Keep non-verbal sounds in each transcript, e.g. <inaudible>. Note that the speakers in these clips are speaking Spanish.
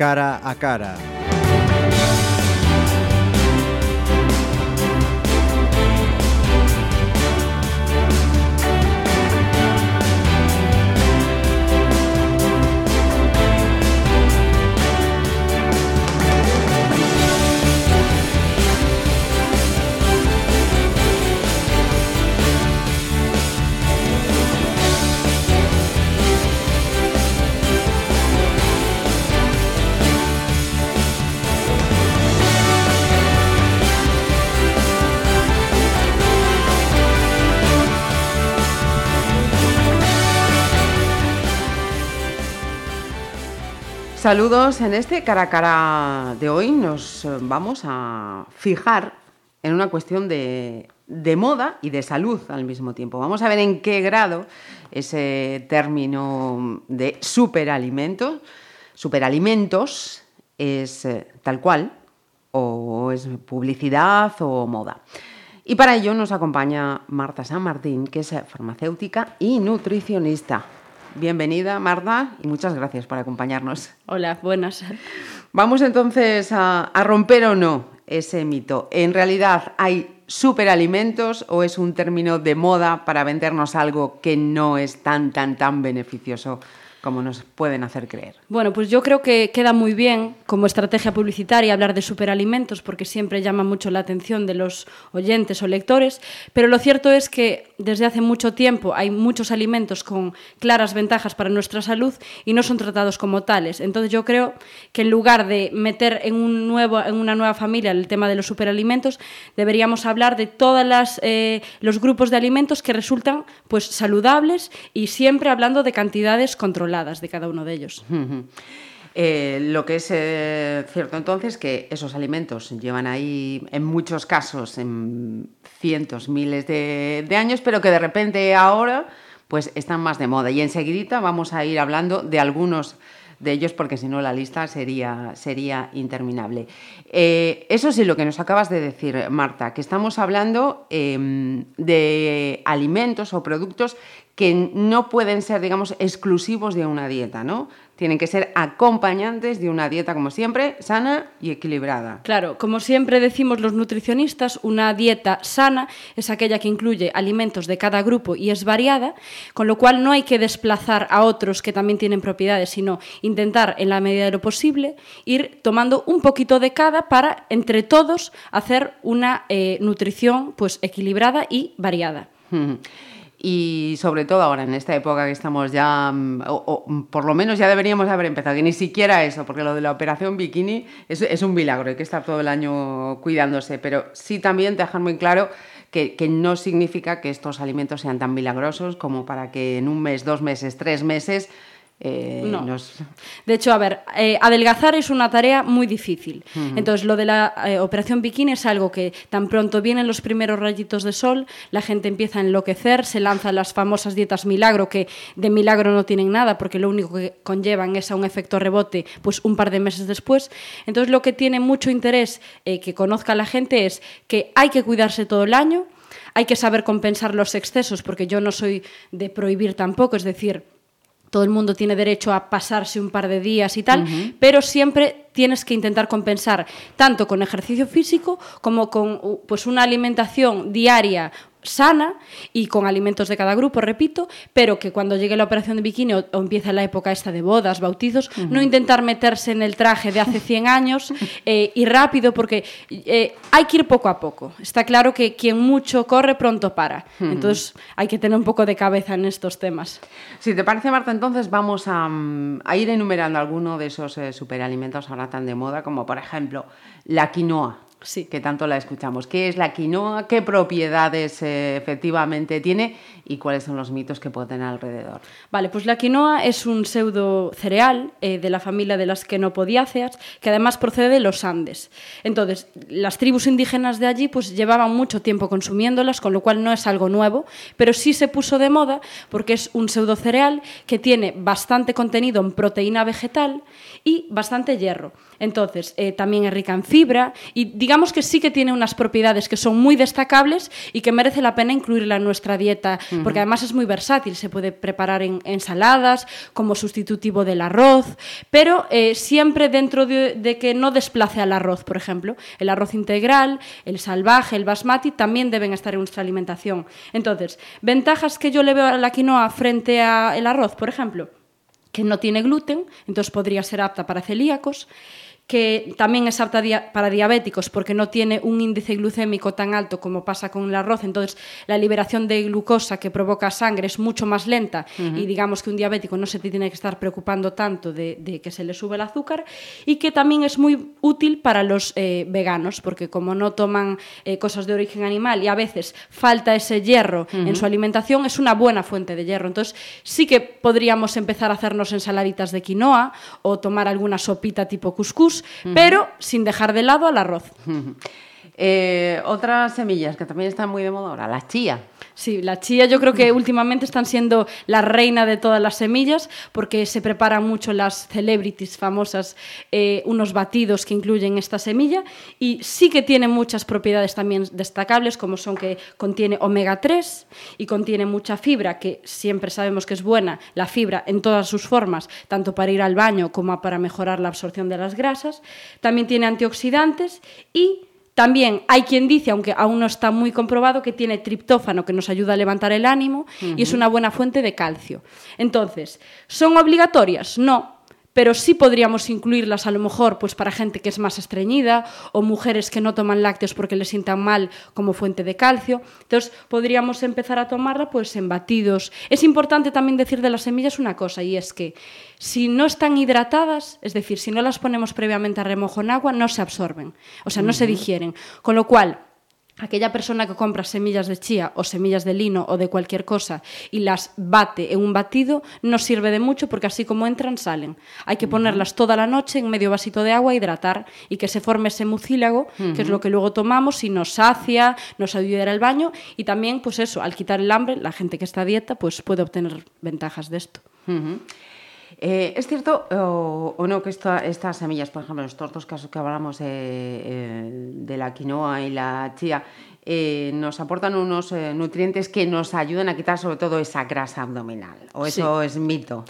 cara a cara. Saludos. En este cara a cara de hoy nos eh, vamos a fijar en una cuestión de, de, moda y de salud al mismo tiempo. Vamos a ver en qué grado ese término de superalimentos, superalimentos es eh, tal cual o es publicidad o moda. Y para ello nos acompaña Marta San Martín, que es farmacéutica y nutricionista. Bienvenida, Marta, y muchas gracias por acompañarnos. Hola, buenas. Vamos entonces a, a romper o no ese mito. ¿En realidad hay superalimentos o es un término de moda para vendernos algo que no es tan, tan, tan beneficioso como nos pueden hacer creer. Bueno, pues yo creo que queda muy bien como estrategia publicitaria hablar de superalimentos porque siempre llama mucho la atención de los oyentes o lectores, pero lo cierto es que desde hace mucho tiempo hay muchos alimentos con claras ventajas para nuestra salud y no son tratados como tales. Entonces yo creo que en lugar de meter en, un nuevo, en una nueva familia el tema de los superalimentos, deberíamos hablar de todos eh, los grupos de alimentos que resultan pues saludables y siempre hablando de cantidades controladas de cada uno de ellos. Eh, lo que es eh, cierto entonces que esos alimentos llevan ahí en muchos casos en cientos, miles de, años, pero que de repente ahora pues están más de moda. Y enseguidita vamos a ir hablando de algunos de ellos porque si no la lista sería, sería interminable. Eh, eso sí, lo que nos acabas de decir, Marta, que estamos hablando eh, de alimentos o productos que no pueden ser, digamos, exclusivos de una dieta, ¿no? Tienen que ser acompañantes de una dieta, como siempre, sana y equilibrada. Claro, como siempre decimos los nutricionistas, una dieta sana es aquella que incluye alimentos de cada grupo y es variada, con lo cual no hay que desplazar a otros que también tienen propiedades, sino intentar, en la medida de lo posible, ir tomando un poquito de cada para, entre todos, hacer una eh, nutrición pues, equilibrada y variada. <laughs> y sobre todo ahora en esta época que estamos ya, mm, o, o, por lo menos ya deberíamos haber empezado, que ni siquiera eso, porque lo de la operación bikini es, es un milagro, hay que estar todo el año cuidándose, pero sí también dejar muy claro que, que, no significa que estos alimentos sean tan milagrosos como para que en un mes, dos meses, tres meses eh, no. Nos... De hecho, a ver, eh, adelgazar es una tarea muy difícil. Uh -huh. Entonces, lo de la eh, operación bikini es algo que tan pronto vienen los primeros rayitos de sol, la gente empieza a enloquecer, se lanzan las famosas dietas milagro, que de milagro no tienen nada, porque lo único que conllevan es a un efecto rebote pues un par de meses después. Entonces, lo que tiene mucho interés que conozca la gente es que hay que cuidarse todo el año, hay que saber compensar los excesos, porque yo no soy de prohibir tampoco, es decir, todo el mundo tiene derecho a pasarse un par de días y tal, uh -huh. pero siempre tienes que intentar compensar tanto con ejercicio físico como con pues una alimentación diaria sana y con alimentos de cada grupo, repito, pero que cuando llegue la operación de bikini o, o empieza la época esta de bodas, bautizos, uh -huh. no intentar meterse en el traje de hace 100 años <laughs> eh, y rápido, porque eh, hay que ir poco a poco. Está claro que quien mucho corre, pronto para. Uh -huh. Entonces hay que tener un poco de cabeza en estos temas. Si te parece, Marta, entonces vamos a, a ir enumerando alguno de esos eh, superalimentos ahora tan de moda, como por ejemplo la quinoa. Sí. que tanto la escuchamos. ¿Qué es la quinoa? ¿Qué propiedades eh, efectivamente tiene? ¿Y cuáles son los mitos que puede tener alrededor? Vale, pues la quinoa es un pseudo cereal eh, de la familia de las quenopodiáceas, que además procede de los Andes. Entonces, las tribus indígenas de allí pues llevaban mucho tiempo consumiéndolas, con lo cual no es algo nuevo, pero sí se puso de moda porque es un pseudo cereal que tiene bastante contenido en proteína vegetal y bastante hierro. Entonces, eh, también es rica en fibra y digamos que sí que tiene unas propiedades que son muy destacables y que merece la pena incluirla en nuestra dieta, porque además es muy versátil, se puede preparar en ensaladas, como sustitutivo del arroz, pero eh, siempre dentro de, de que no desplace al arroz, por ejemplo. El arroz integral, el salvaje, el basmati también deben estar en nuestra alimentación. Entonces, ventajas que yo le veo a la quinoa frente al arroz, por ejemplo, que no tiene gluten, entonces podría ser apta para celíacos que también es apta para diabéticos porque no tiene un índice glucémico tan alto como pasa con el arroz, entonces la liberación de glucosa que provoca sangre es mucho más lenta uh -huh. y digamos que un diabético no se tiene que estar preocupando tanto de, de que se le sube el azúcar y que también es muy útil para los eh, veganos porque como no toman eh, cosas de origen animal y a veces falta ese hierro uh -huh. en su alimentación, es una buena fuente de hierro. Entonces sí que podríamos empezar a hacernos ensaladitas de quinoa o tomar alguna sopita tipo uh -huh. pero sin dejar de lado al arroz. Uh -huh. eh, otras semillas que también están muy de moda ahora, la chía. Sí, la chía yo creo que últimamente están siendo la reina de todas las semillas porque se preparan mucho las celebrities famosas, eh, unos batidos que incluyen esta semilla y sí que tiene muchas propiedades también destacables como son que contiene omega 3 y contiene mucha fibra que siempre sabemos que es buena, la fibra en todas sus formas, tanto para ir al baño como para mejorar la absorción de las grasas. También tiene antioxidantes y también hay quien dice, aunque aún no está muy comprobado, que tiene triptófano que nos ayuda a levantar el ánimo uh -huh. y es una buena fuente de calcio. Entonces, ¿son obligatorias? No, pero sí podríamos incluirlas a lo mejor pues para gente que es más estreñida o mujeres que no toman lácteos porque les sientan mal como fuente de calcio. Entonces podríamos empezar a tomarla pues en batidos. Es importante también decir de las semillas una cosa y es que si no están hidratadas, es decir, si no las ponemos previamente a remojo en agua, no se absorben, o sea, no uh -huh. se digieren. Con lo cual, aquella persona que compra semillas de chía o semillas de lino o de cualquier cosa y las bate en un batido no sirve de mucho porque así como entran salen. Hay que ponerlas toda la noche en medio vasito de agua, hidratar y que se forme ese mucílago, uh -huh. que es lo que luego tomamos y nos sacia, nos ayuda al baño y también pues eso, al quitar el hambre, la gente que está a dieta pues puede obtener ventajas de esto. Uh -huh. Eh, ¿Es cierto o, o no que esta, estas semillas, por ejemplo, estos dos casos que hablamos eh, eh, de la quinoa y la chía, eh, nos aportan unos eh, nutrientes que nos ayudan a quitar sobre todo esa grasa abdominal? ¿O eso sí. es mito?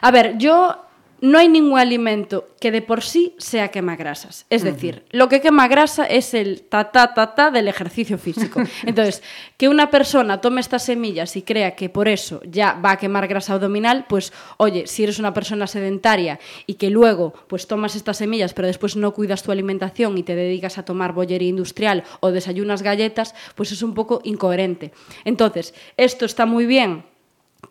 A ver, yo no hay ningún alimento que de por sí sea quema grasas. Es decir, uh -huh. lo que quema grasa es el ta ta ta ta del ejercicio físico. <laughs> Entonces, que una persona tome estas semillas y crea que por eso ya va a quemar grasa abdominal, pues oye, si eres una persona sedentaria y que luego pues tomas estas semillas pero después no cuidas tu alimentación y te dedicas a tomar bollería industrial o desayunas galletas, pues es un poco incoherente. Entonces, esto está muy bien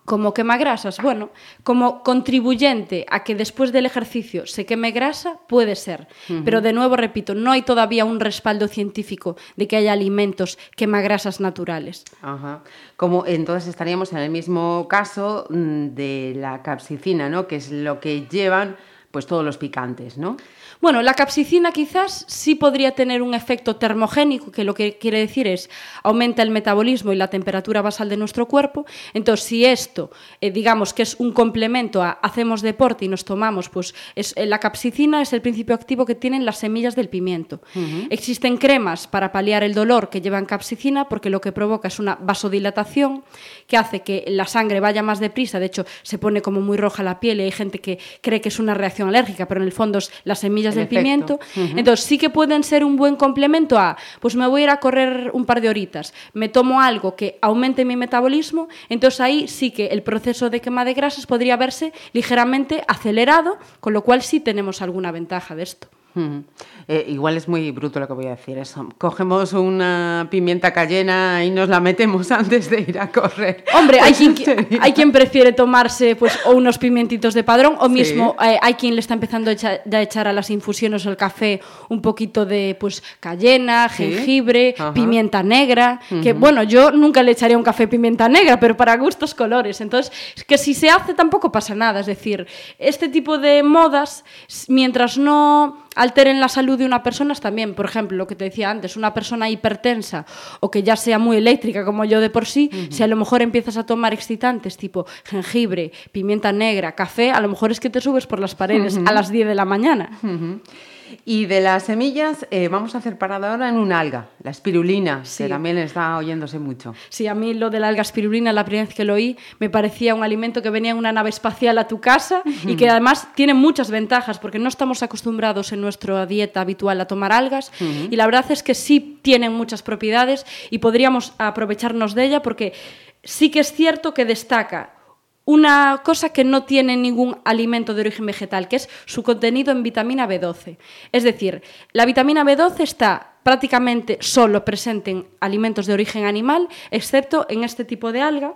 como quema grasas, bueno, como contribuyente a que después del ejercicio se queme grasa, puede ser. Uh -huh. Pero de nuevo, repito, no hay todavía un respaldo científico de que haya alimentos quemagrasas naturales. Ajá. Como entonces estaríamos en el mismo caso mm, de la capsicina, ¿no? Que es lo que llevan pues todos los picantes, ¿no? Bueno, la capsicina quizás sí podría tener un efecto termogénico, que lo que quiere decir es aumenta el metabolismo y la temperatura basal de nuestro cuerpo. Entonces, si esto, eh, digamos que es un complemento a hacemos deporte y nos tomamos, pues es, eh, la capsicina es el principio activo que tienen las semillas del pimiento. Uh -huh. Existen cremas para paliar el dolor que llevan capsicina porque lo que provoca es una vasodilatación que hace que la sangre vaya más deprisa. De hecho, se pone como muy roja la piel y hay gente que cree que es una reacción alérgica, pero en el fondo es las semillas del efecto. pimiento. Uh -huh. Entonces sí que pueden ser un buen complemento a, pues me voy a ir a correr un par de horitas, me tomo algo que aumente mi metabolismo, entonces ahí sí que el proceso de quema de grasas podría verse ligeramente acelerado, con lo cual sí tenemos alguna ventaja de esto. Eh, igual es muy bruto lo que voy a decir eso. Cogemos una pimienta cayena y nos la metemos <laughs> antes de ir a correr. Hombre, hay, <laughs> quien, hay quien prefiere tomarse pues o unos pimientitos de padrón o mismo sí. eh, hay quien le está empezando a echar, a echar, a las infusiones o al café un poquito de pues cayena, jengibre, pimienta negra, uh -huh. que bueno, yo nunca le echaría un café pimienta negra, pero para gustos colores. Entonces, que si se hace tampoco pasa nada, es decir, este tipo de modas mientras no alteren la salud de una persona también, por ejemplo, lo que te decía antes, una persona hipertensa o que ya sea muy eléctrica como yo de por sí, uh -huh. si a lo mejor empiezas a tomar excitantes tipo jengibre, pimienta negra, café, a lo mejor es que te subes por las paredes uh -huh. a las 10 de la mañana. Uh -huh. Y de las semillas eh, vamos a hacer parada ahora en un alga, la espirulina, Sí. que también está oyéndose mucho. Sí, a mí lo de la alga espirulina, la primera vez que lo oí, me parecía un alimento que venía en una nave espacial a tu casa y que además tiene muchas ventajas porque no estamos acostumbrados en nuestra dieta habitual a tomar algas y la verdad es que sí tienen muchas propiedades y podríamos aprovecharnos de ella porque sí que es cierto que destaca una cosa que no tiene ningún alimento de origen vegetal, que es su contenido en vitamina B12. Es decir, la vitamina B12 está prácticamente solo presente en alimentos de origen animal, excepto en este tipo de alga,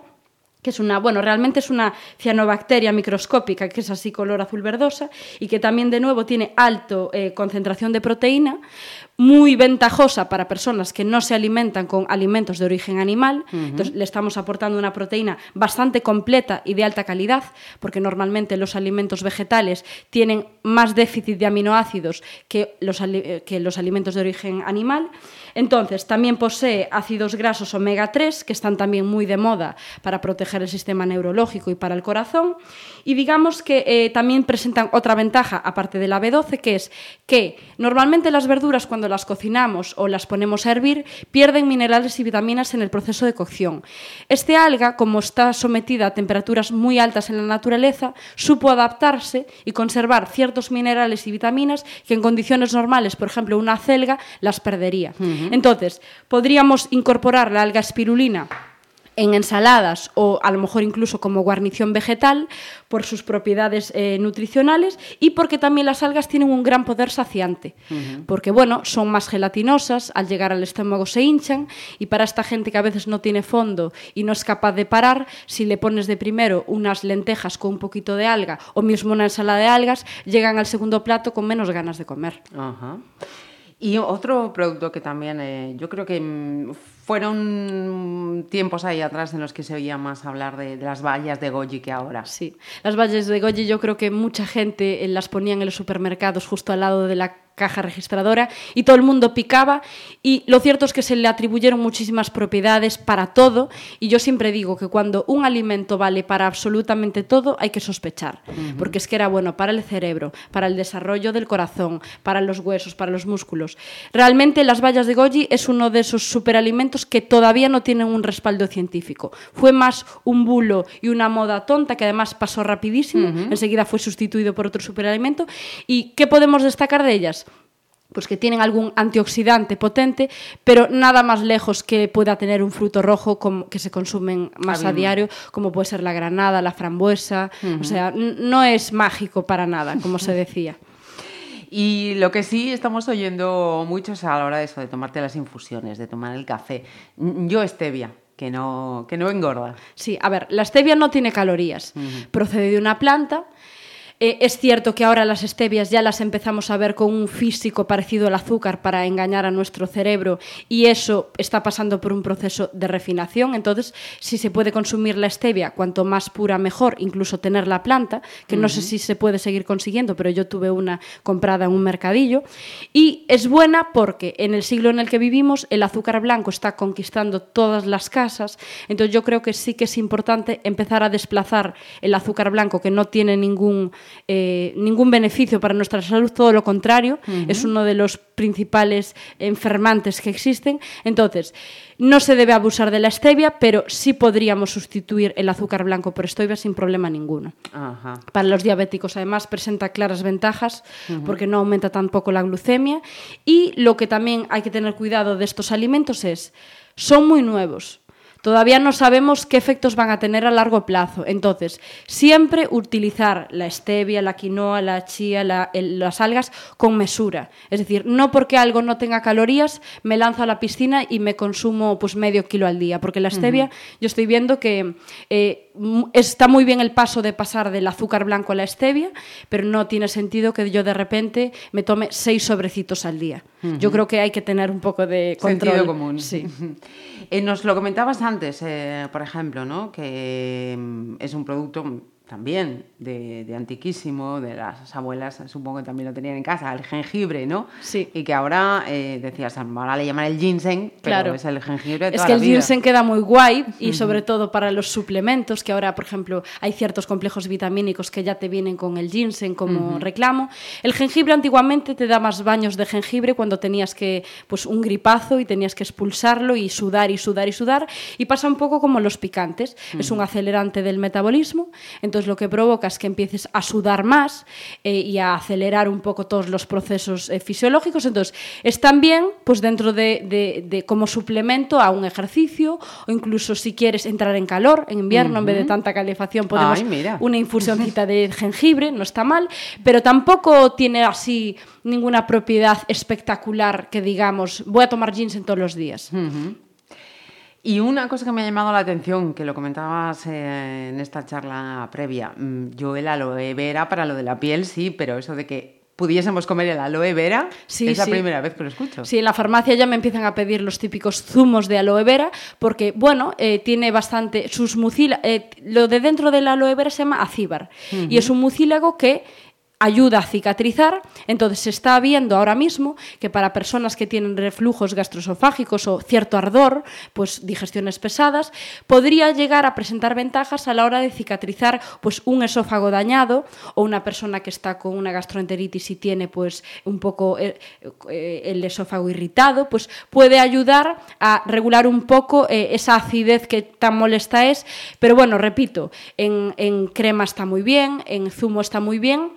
que es una, bueno, realmente es una cianobacteria microscópica, que es así color azul verdosa, y que también de nuevo tiene alto eh, concentración de proteína, muy ventajosa para personas que no se alimentan con alimentos de origen animal. Entonces le estamos aportando una proteína bastante completa y de alta calidad, porque normalmente los alimentos vegetales tienen más déficit de aminoácidos que los, eh, que los alimentos de origen animal. Entonces, también posee ácidos grasos omega 3, que están también muy de moda para proteger el sistema neurológico y para el corazón. Y digamos que eh, también presentan otra ventaja, aparte de la B12, que es que normalmente las verduras cuando las cocinamos o las ponemos a hervir pierden minerales y vitaminas en el proceso de cocción. Este alga, como está sometida a temperaturas muy altas en la naturaleza, supo adaptarse y conservar ciertos minerales y vitaminas que en condiciones normales, por ejemplo, una acelga, las perdería. Entonces, podríamos incorporar la alga espirulina en ensaladas o a lo mejor incluso como guarnición vegetal por sus propiedades eh, nutricionales y porque también las algas tienen un gran poder saciante. Porque, bueno, son más gelatinosas, al llegar al estómago se hinchan y para esta gente que a veces no tiene fondo y no es capaz de parar, si le pones de primero unas lentejas con un poquito de alga o mismo una ensalada de algas, llegan al segundo plato con menos ganas de comer. Y otro producto que también, eh, yo creo que mm, fueron tiempos ahí atrás en los que se oía más hablar de, las bayas de goji que ahora. Sí, las valles de Goyi yo creo que mucha gente eh, las ponían en los supermercados justo al lado de la caja registradora y todo el mundo picaba y lo cierto es que se le atribuyeron muchísimas propiedades para todo y yo siempre digo que cuando un alimento vale para absolutamente todo hay que sospechar porque es que era bueno para el cerebro, para el desarrollo del corazón, para los huesos, para los músculos. Realmente las bayas de goji es uno de esos superalimentos que todavía no tienen un respaldo científico. Fue más un bulo y una moda tonta que además pasó rapidísimo, enseguida fue sustituido por otro superalimento. ¿Y qué podemos destacar de ellas? Pues que tienen algún antioxidante potente, pero nada más lejos que pueda tener un fruto rojo como, que se consumen más a diario, como puede ser la granada, la frambuesa. O sea, no es mágico para nada, como se decía. <laughs> Y lo que sí estamos oyendo mucho es a la hora de eso, de tomarte las infusiones, de tomar el café. Yo stevia, que no, que no engorda. Sí, a ver, la stevia no tiene calorías. Procede de una planta. Eh, es cierto que ahora las stevias ya las empezamos a ver con un físico parecido al azúcar para engañar a nuestro cerebro y eso está pasando por un proceso de refinación. Entonces, si se puede consumir la stevia, cuanto más pura mejor, incluso tener la planta, que no sé si se puede seguir consiguiendo, pero yo tuve una comprada en un mercadillo. Y es buena porque en el siglo en el que vivimos el azúcar blanco está conquistando todas las casas. Entonces yo creo que sí que es importante empezar a desplazar el azúcar blanco que no tiene ningún, eh, ningún beneficio para nuestra salud, todo lo contrario, es uno de los principales enfermantes que existen. Entonces, no se debe abusar de la stevia, pero sí podríamos sustituir el azúcar blanco por stevia sin problema ninguno. Ajá. Para los diabéticos, además, presenta claras ventajas porque no aumenta tampoco la glucemia. Y lo que también hay que tener cuidado de estos alimentos es, son muy nuevos. Todavía no sabemos qué efectos van a tener a largo plazo. Entonces, siempre utilizar la stevia, la quinoa, la chía, la- el- las algas con mesura. Es decir, no porque algo no tenga calorías, me lanzo a la piscina y me consumo pues medio kilo al día. Porque la stevia, yo estoy viendo que eh, está muy bien el paso de pasar del azúcar blanco a la stevia, pero no tiene sentido que yo de repente me tome seis sobrecitos al día. Yo creo que hay que tener un poco de control. Sentido común. Sí. <laughs> Eh, nos lo comentabas antes, eh, por ejemplo, ¿no? que mm, es un producto también de, de, antiquísimo, de las abuelas, supongo que también lo tenían en casa, el jengibre, ¿no? Sí. Y que ahora eh, decías, ahora le llaman el ginseng, pero Claro. es el jengibre de Es toda que la el vida. ginseng queda muy guay y sobre todo para los suplementos, que ahora, por ejemplo, hay ciertos complejos vitamínicos que ya te vienen con el ginseng como reclamo. El jengibre antiguamente te da más baños de jengibre cuando tenías que, pues un gripazo y tenías que expulsarlo y sudar y sudar y sudar. Y pasa un poco como los picantes. Es un acelerante del metabolismo, entonces lo que provoca es que empieces a sudar más eh, y a acelerar un poco todos los procesos eh, fisiológicos. Entonces, es también pues dentro de, de- de como suplemento a un ejercicio o incluso si quieres entrar en calor en invierno en vez de tanta calefacción podemos Ay, una infusioncita <laughs> de jengibre, no está mal, pero tampoco tiene así ninguna propiedad espectacular que digamos, voy a tomar ginseng todos los días. Y una cosa que me ha llamado la atención, que lo comentabas eh, en esta charla previa, mm, yo el aloe vera para lo de la piel sí, pero eso de que pudiésemos comer el aloe vera Sí, es la sí. primera vez que lo escucho. Sí, en la farmacia ya me empiezan a pedir los típicos zumos de aloe vera, porque, bueno, eh, tiene bastante. Sus mucíla- eh, lo de dentro del aloe vera se llama acíbar, y es un mucílago que ayuda a cicatrizar. Entonces se está viendo ahora mismo que para personas que tienen reflujos gastroesofágicos o cierto ardor, pues digestiones pesadas, podría llegar a presentar ventajas a la hora de cicatrizar pues un esófago dañado o una persona que está con una gastroenteritis y tiene pues un poco eh, eh, el esófago irritado, pues puede ayudar a regular un poco eh, esa acidez que tan molesta es. Pero bueno, repito, en, en crema está muy bien, en zumo está muy bien,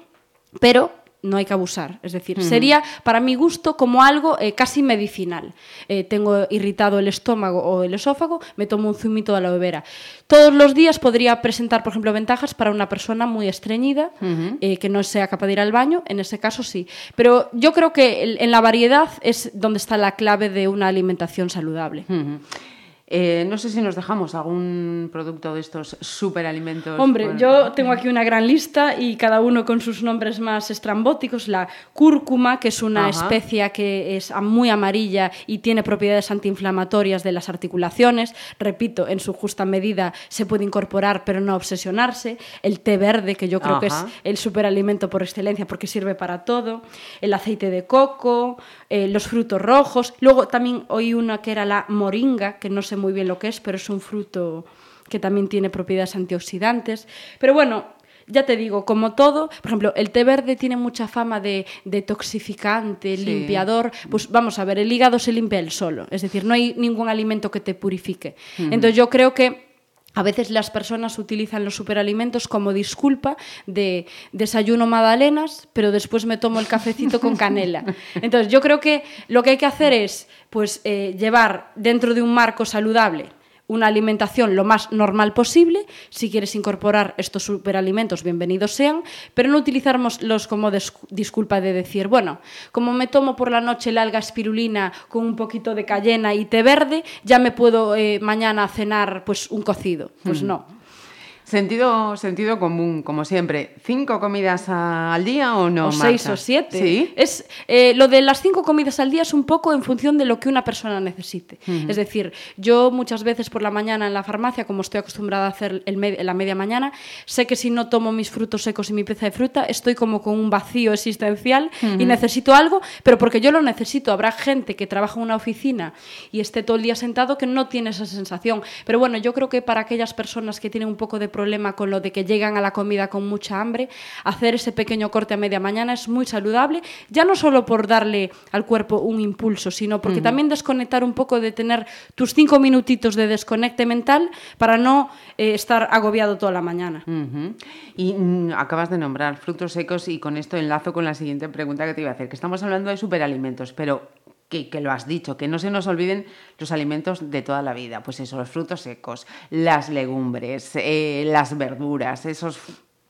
pero no hay que abusar. Es decir, sería para mi gusto como algo eh, casi medicinal. Eh, tengo irritado el estómago o el esófago, me tomo un zumito de aloe vera. Todos los días podría presentar, por ejemplo, ventajas para una persona muy estreñida, eh, que no sea capaz de ir al baño, en ese caso sí. Pero yo creo que en la variedad es donde está la clave de una alimentación saludable. Eh, no sé si nos dejamos algún producto de estos superalimentos. Hombre, Bueno, yo tengo aquí una gran lista y cada uno con sus nombres más estrambóticos. La cúrcuma, que es una especia que es muy amarilla y tiene propiedades antiinflamatorias de las articulaciones. Repito, en su justa medida se puede incorporar, pero no obsesionarse. El té verde, que yo creo que es el superalimento por excelencia porque sirve para todo. El aceite de coco, eh, los frutos rojos. Luego también oí una que era la moringa, que no sé muy bien lo que es, pero es un fruto que también tiene propiedades antioxidantes. Pero bueno, ya te digo, como todo, por ejemplo, el té verde tiene mucha fama de detoxificante, Sí. limpiador. Pues vamos a ver, el hígado se limpia él solo. Es decir, no hay ningún alimento que te purifique. Entonces yo creo que a veces las personas utilizan los superalimentos como disculpa de desayuno magdalenas, pero después me tomo el cafecito con <laughs> canela. Entonces yo creo que lo que hay que hacer es pues, eh, llevar dentro de un marco saludable una alimentación lo más normal posible. Si quieres incorporar estos superalimentos, bienvenidos sean, pero no utilizarlos como disculpa de decir, bueno, como me tomo por la noche la alga espirulina con un poquito de cayena y té verde, ya me puedo eh, mañana cenar pues un cocido. Pues no. Sentido, sentido común, como siempre. ¿Cinco comidas al día o no? o seis o siete. Sí. Es, eh, lo de las cinco comidas al día es un poco en función de lo que una persona necesite. Es decir, yo muchas veces por la mañana en la farmacia, como estoy acostumbrada a hacer el me- la media mañana, sé que si no tomo mis frutos secos y mi pieza de fruta, estoy como con un vacío existencial y necesito algo, pero porque yo lo necesito. Habrá gente que trabaja en una oficina y esté todo el día sentado que no tiene esa sensación. Pero bueno, yo creo que para aquellas personas que tienen un poco de problema con lo de que llegan a la comida con mucha hambre, hacer ese pequeño corte a media mañana es muy saludable, ya no solo por darle al cuerpo un impulso, sino porque también desconectar un poco de tener tus cinco minutitos de desconecte mental para no eh, estar agobiado toda la mañana. Y mm, acabas de nombrar frutos secos y con esto enlazo con la siguiente pregunta que te iba a hacer, que estamos hablando de superalimentos, pero que, lo has dicho, que no se nos olviden los alimentos de toda la vida, pues eso, los frutos secos, las legumbres, eh, las verduras, esos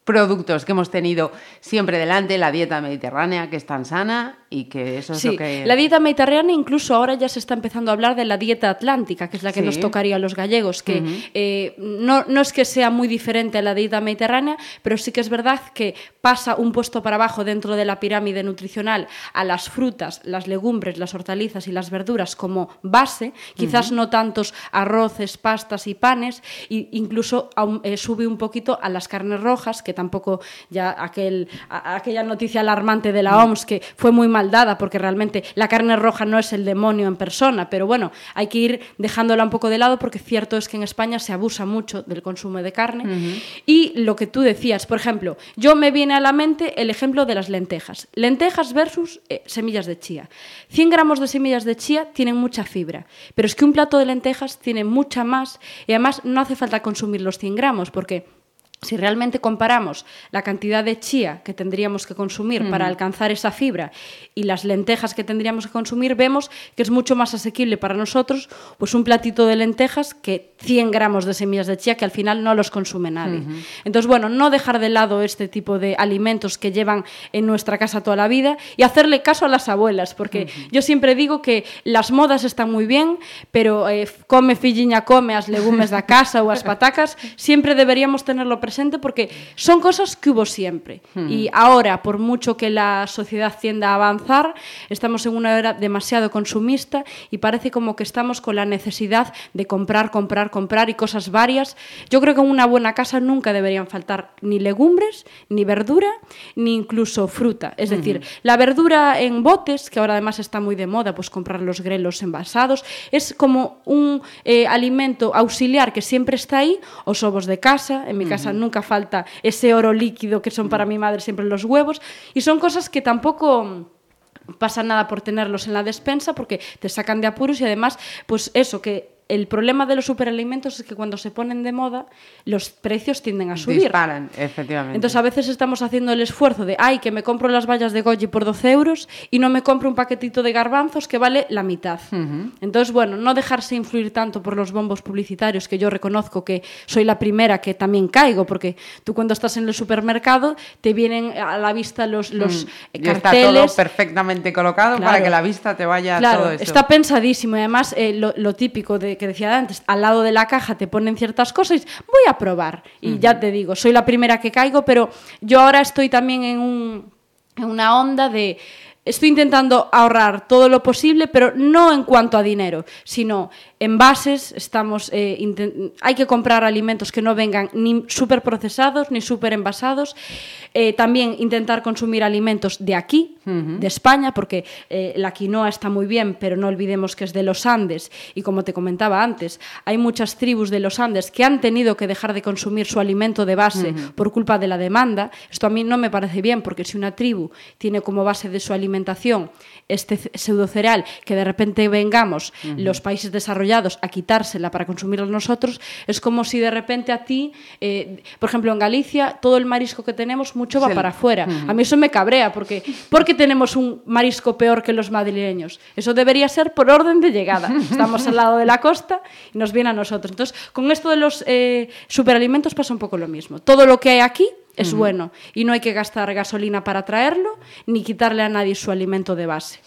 productos que hemos tenido siempre delante, la dieta mediterránea que es tan sana y que eso es sí, lo que... la dieta mediterránea incluso ahora ya se está empezando a hablar de la dieta atlántica, que es la que Sí. nos tocaría a los gallegos, que eh, no, no es que sea muy diferente a la dieta mediterránea, pero sí que es verdad que pasa un puesto para abajo dentro de la pirámide nutricional a las frutas, las legumbres, las hortalizas y las verduras como base, quizás no tantos arroces, pastas y panes, e incluso eh, sube un poquito a las carnes rojas, que tampoco ya aquel, a- aquella noticia alarmante de la OMS que fue muy mal dada, porque realmente la carne roja no es el demonio en persona, pero bueno, hay que ir dejándola un poco de lado porque cierto es que en España se abusa mucho del consumo de carne. Y lo que tú decías, por ejemplo, yo me viene a la mente el ejemplo de las lentejas. Lentejas versus eh, semillas de chía. 100 gramos de semillas de chía tienen mucha fibra, pero es que un plato de lentejas tiene mucha más y además no hace falta consumir los 100 gramos porque si realmente comparamos la cantidad de chía que tendríamos que consumir para alcanzar esa fibra y las lentejas que tendríamos que consumir, vemos que es mucho más asequible para nosotros pues un platito de lentejas que 100 gramos de semillas de chía que al final no los consume nadie. Entonces, bueno, no dejar de lado este tipo de alimentos que llevan en nuestra casa toda la vida y hacerle caso a las abuelas, porque yo siempre digo que las modas están muy bien, pero eh, come filliña come as legumes da casa ou as <laughs> patacas, siempre deberíamos tenerlo presente porque son cosas que hubo siempre. Y ahora, por mucho que la sociedad tienda a avanzar, estamos en una era demasiado consumista y parece como que estamos con la necesidad de comprar, comprar, comprar y cosas varias. Yo creo que en una buena casa nunca deberían faltar ni legumbres, ni verdura, ni incluso fruta. Es decir, la verdura en botes, que ahora además está muy de moda, pues comprar los grelos envasados, es como un eh, alimento auxiliar que siempre está ahí, os ovos de casa, en mi casa nunca falta ese oro líquido que son para mi madre siempre los huevos, y son cosas que tampoco pasa nada por tenerlos en la despensa porque te sacan de apuros y además, pues eso, que el problema de los superalimentos es que cuando se ponen de moda, los precios tienden a subir. Disparan, efectivamente. Entonces a veces estamos haciendo el esfuerzo de, ay, que me compro las vallas de goji por 12 euros y no me compro un paquetito de garbanzos que vale la mitad. Entonces, bueno, no dejarse influir tanto por los bombos publicitarios, que yo reconozco que soy la primera que también caigo, porque tú cuando estás en el supermercado te vienen a la vista los, los eh, Y está carteles. todo perfectamente colocado para que la vista te vaya Claro, todo eso. está pensadísimo y además eh, lo, lo típico de que decía antes, al lado de la caja te ponen ciertas cosas, voy a probar. Y ya te digo, soy la primera que caigo, pero yo ahora estoy también en, un, en una onda de... Estoy intentando ahorrar todo lo posible, pero no en cuanto a dinero, sino envases. Estamos, eh, que comprar alimentos que no vengan ni súper procesados ni súper envasados. Eh, también intentar consumir alimentos de aquí, de España, porque eh, la quinoa está muy bien, pero no olvidemos que es de los Andes. Y como te comentaba antes, hay muchas tribus de los Andes que han tenido que dejar de consumir su alimento de base por culpa de la demanda. Esto a mí no me parece bien, porque si una tribu tiene como base de su alimentación este ce- pseudocereal, que de repente vengamos los países desarrollados a quitársela para consumirlo nosotros, es como si de repente a ti, eh, por ejemplo en Galicia, todo el marisco que tenemos mucho va para afuera. A mí eso me cabrea, porque porque tenemos un marisco peor que los madrileños. Eso debería ser por orden de llegada. Estamos al lado de la costa y nos viene a nosotros. Entonces, con esto de los eh, superalimentos pasa un poco lo mismo. Todo lo que hay aquí es bueno y no hay que gastar gasolina para traerlo ni quitarle a nadie su alimento de base.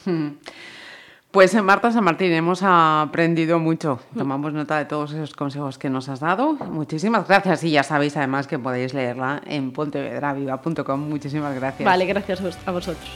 Pues en Marta San Martín hemos aprendido mucho. Tomamos nota de todos esos consejos que nos has dado. Muchísimas gracias. Y ya sabéis además que podéis leerla en pontevedraviva.com. Muchísimas gracias. Vale, gracias a vos- a vosotros.